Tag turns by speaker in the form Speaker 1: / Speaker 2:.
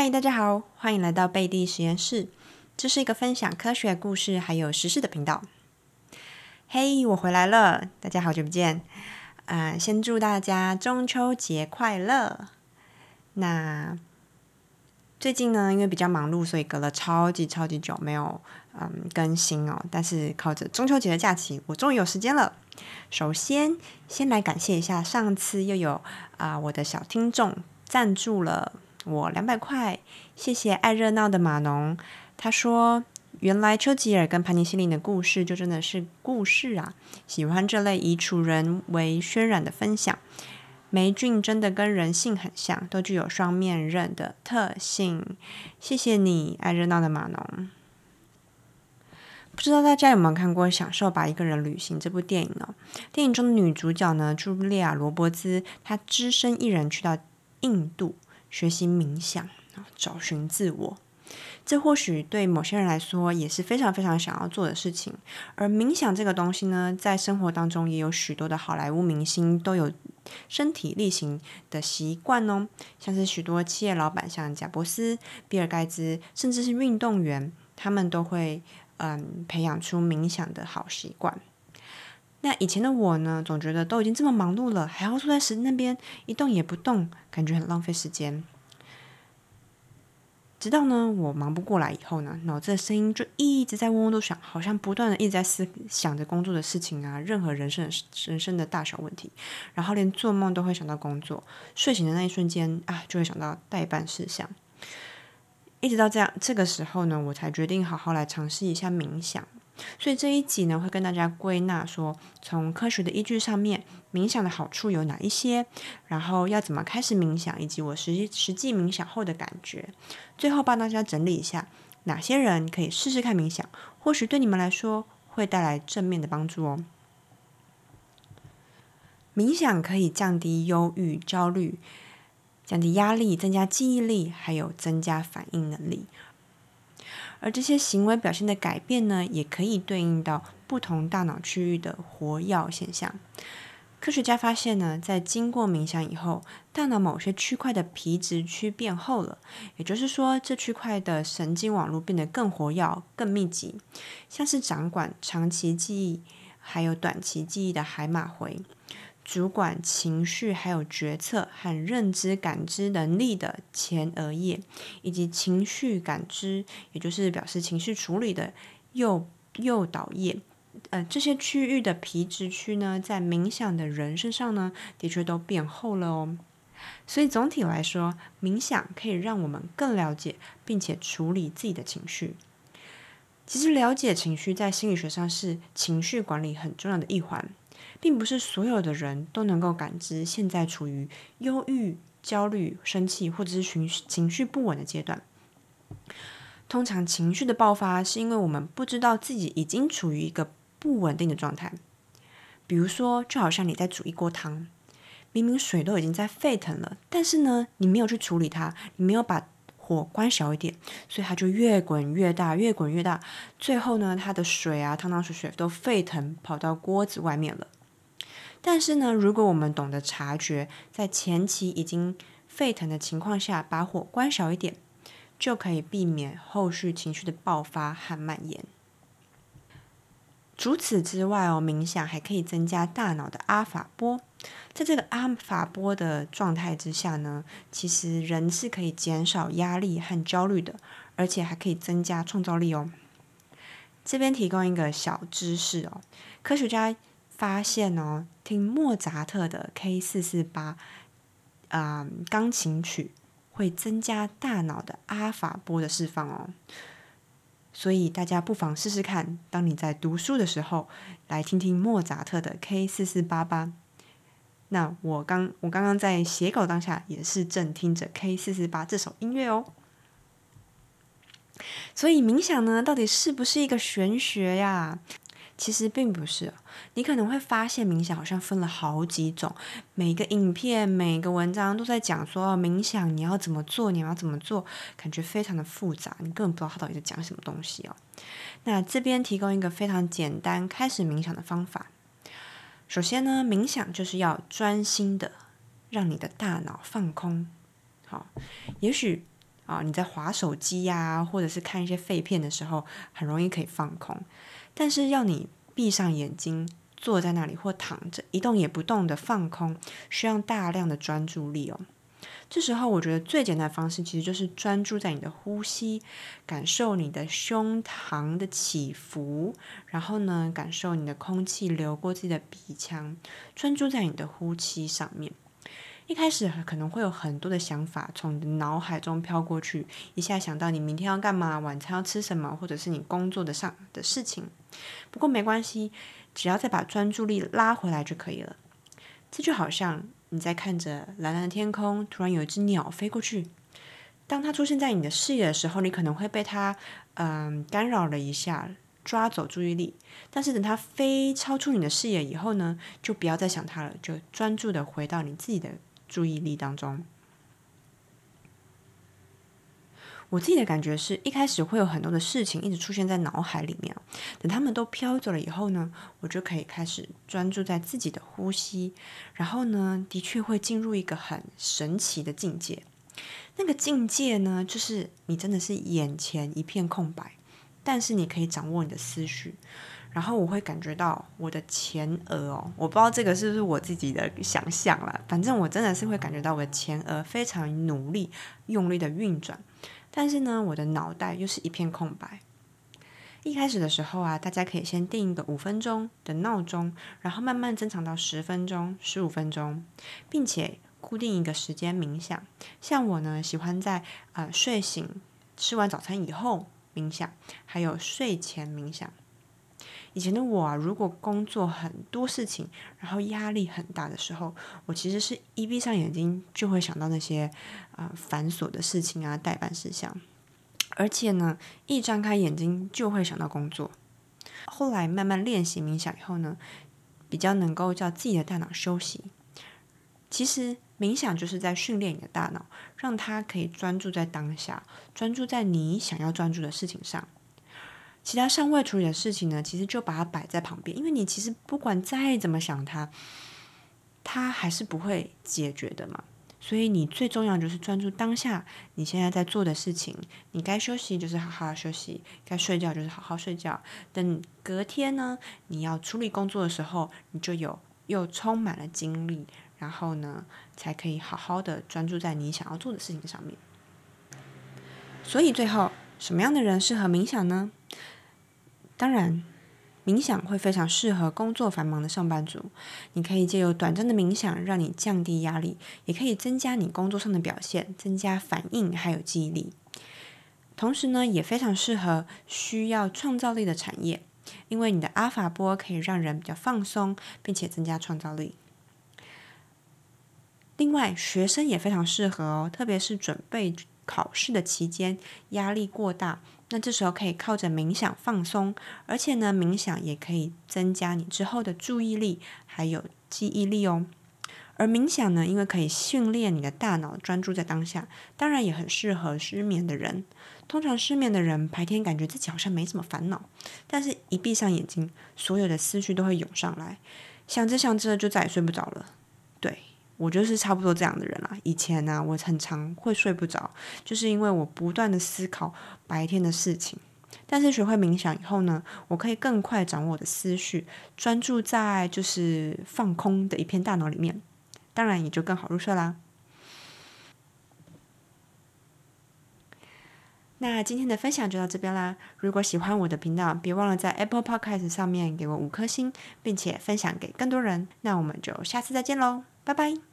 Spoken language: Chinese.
Speaker 1: 嗨，大家好，欢迎来到贝蒂实验室。这是一个分享科学故事还有时事的频道。嘿，我回来了，大家好久不见。啊，先祝大家中秋节快乐。那最近呢，因为比较忙碌，所以隔了超级超级久没有嗯更新哦。但是靠着中秋节的假期，我终于有时间了。首先，先来感谢一下上次又有啊我的小听众赞助了。我两百块，谢谢爱热闹的码农。他说：“原来丘吉尔跟潘尼西林的故事就真的是故事啊！喜欢这类以楚人为渲染的分享。霉菌真的跟人性很像，都具有双面刃的特性。谢谢你，爱热闹的码农。不知道大家有没有看过《享受吧一个人旅行》这部电影呢？电影中的女主角呢，朱莉亚·罗伯兹，她只身一人去到印度。”学习冥想啊，找寻自我，这或许对某些人来说也是非常非常想要做的事情。而冥想这个东西呢，在生活当中也有许多的好莱坞明星都有身体力行的习惯哦，像是许多企业老板，像贾伯斯、比尔盖茨，甚至是运动员，他们都会嗯培养出冥想的好习惯。那以前的我呢，总觉得都已经这么忙碌了，还要坐在石那边一动也不动，感觉很浪费时间。直到呢，我忙不过来以后呢，脑子的声音就一直在嗡嗡的响，好像不断的一直在思想着工作的事情啊，任何人生人生的大小问题，然后连做梦都会想到工作，睡醒的那一瞬间啊，就会想到代办事项。一直到这样这个时候呢，我才决定好好来尝试一下冥想。所以这一集呢，会跟大家归纳说，从科学的依据上面，冥想的好处有哪一些，然后要怎么开始冥想，以及我实际实际冥想后的感觉。最后帮大家整理一下，哪些人可以试试看冥想，或许对你们来说会带来正面的帮助哦。冥想可以降低忧郁、焦虑，降低压力，增加记忆力，还有增加反应能力。而这些行为表现的改变呢，也可以对应到不同大脑区域的活跃现象。科学家发现呢，在经过冥想以后，大脑某些区块的皮质区变厚了，也就是说，这区块的神经网络变得更活跃、更密集，像是掌管长期记忆还有短期记忆的海马回。主管情绪、还有决策和认知感知能力的前额叶，以及情绪感知，也就是表示情绪处理的右右导叶，呃，这些区域的皮质区呢，在冥想的人身上呢，的确都变厚了哦。所以总体来说，冥想可以让我们更了解并且处理自己的情绪。其实，了解情绪在心理学上是情绪管理很重要的一环。并不是所有的人都能够感知现在处于忧郁、焦虑、生气或者是情绪情绪不稳的阶段。通常情绪的爆发是因为我们不知道自己已经处于一个不稳定的状态。比如说，就好像你在煮一锅汤，明明水都已经在沸腾了，但是呢，你没有去处理它，你没有把火关小一点，所以它就越滚越大，越滚越大，最后呢，它的水啊，汤汤水水都沸腾，跑到锅子外面了。但是呢，如果我们懂得察觉，在前期已经沸腾的情况下，把火关小一点，就可以避免后续情绪的爆发和蔓延。除此之外哦，冥想还可以增加大脑的阿法波。在这个阿法波的状态之下呢，其实人是可以减少压力和焦虑的，而且还可以增加创造力哦。这边提供一个小知识哦，科学家。发现哦，听莫扎特的 K 四四八啊钢琴曲会增加大脑的阿法波的释放哦，所以大家不妨试试看，当你在读书的时候，来听听莫扎特的 K 四四八吧。那我刚我刚刚在写稿当下，也是正听着 K 四四八这首音乐哦。所以冥想呢，到底是不是一个玄学呀？其实并不是，你可能会发现冥想好像分了好几种，每个影片、每个文章都在讲说冥想你要怎么做，你要怎么做，感觉非常的复杂，你根本不知道他到底在讲什么东西哦。那这边提供一个非常简单开始冥想的方法。首先呢，冥想就是要专心的让你的大脑放空。好，也许啊，你在划手机呀，或者是看一些废片的时候，很容易可以放空。但是要你闭上眼睛，坐在那里或躺着一动也不动的放空，需要大量的专注力哦。这时候，我觉得最简单的方式其实就是专注在你的呼吸，感受你的胸膛的起伏，然后呢，感受你的空气流过自己的鼻腔，专注在你的呼吸上面。一开始可能会有很多的想法从你的脑海中飘过去，一下想到你明天要干嘛，晚餐要吃什么，或者是你工作的上的事情。不过没关系，只要再把专注力拉回来就可以了。这就好像你在看着蓝蓝的天空，突然有一只鸟飞过去。当它出现在你的视野的时候，你可能会被它嗯干扰了一下，抓走注意力。但是等它飞超出你的视野以后呢，就不要再想它了，就专注的回到你自己的。注意力当中，我自己的感觉是一开始会有很多的事情一直出现在脑海里面，等他们都飘走了以后呢，我就可以开始专注在自己的呼吸，然后呢，的确会进入一个很神奇的境界。那个境界呢，就是你真的是眼前一片空白，但是你可以掌握你的思绪。然后我会感觉到我的前额哦，我不知道这个是不是我自己的想象了，反正我真的是会感觉到我的前额非常努力、用力的运转，但是呢，我的脑袋又是一片空白。一开始的时候啊，大家可以先定一个五分钟的闹钟，然后慢慢增长到十分钟、十五分钟，并且固定一个时间冥想。像我呢，喜欢在啊睡醒、吃完早餐以后冥想，还有睡前冥想。以前的我啊，如果工作很多事情，然后压力很大的时候，我其实是一闭上眼睛就会想到那些啊繁琐的事情啊、代办事项，而且呢，一张开眼睛就会想到工作。后来慢慢练习冥想以后呢，比较能够叫自己的大脑休息。其实冥想就是在训练你的大脑，让它可以专注在当下，专注在你想要专注的事情上。其他尚未处理的事情呢，其实就把它摆在旁边，因为你其实不管再怎么想它，它还是不会解决的嘛。所以你最重要就是专注当下，你现在在做的事情。你该休息就是好好休息，该睡觉就是好好睡觉。等隔天呢，你要处理工作的时候，你就有又充满了精力，然后呢，才可以好好的专注在你想要做的事情上面。所以最后，什么样的人适合冥想呢？当然，冥想会非常适合工作繁忙的上班族。你可以借由短暂的冥想，让你降低压力，也可以增加你工作上的表现，增加反应还有记忆力。同时呢，也非常适合需要创造力的产业，因为你的阿法波可以让人比较放松，并且增加创造力。另外，学生也非常适合哦，特别是准备考试的期间，压力过大。那这时候可以靠着冥想放松，而且呢，冥想也可以增加你之后的注意力还有记忆力哦。而冥想呢，因为可以训练你的大脑专注在当下，当然也很适合失眠的人。通常失眠的人白天感觉自己好像没什么烦恼，但是一闭上眼睛，所有的思绪都会涌上来，想着想着就再也睡不着了。对。我就是差不多这样的人啦。以前呢，我很常会睡不着，就是因为我不断的思考白天的事情。但是学会冥想以后呢，我可以更快掌握我的思绪，专注在就是放空的一片大脑里面，当然也就更好入睡啦。那今天的分享就到这边啦。如果喜欢我的频道，别忘了在 Apple Podcast 上面给我五颗星，并且分享给更多人。那我们就下次再见喽，拜拜。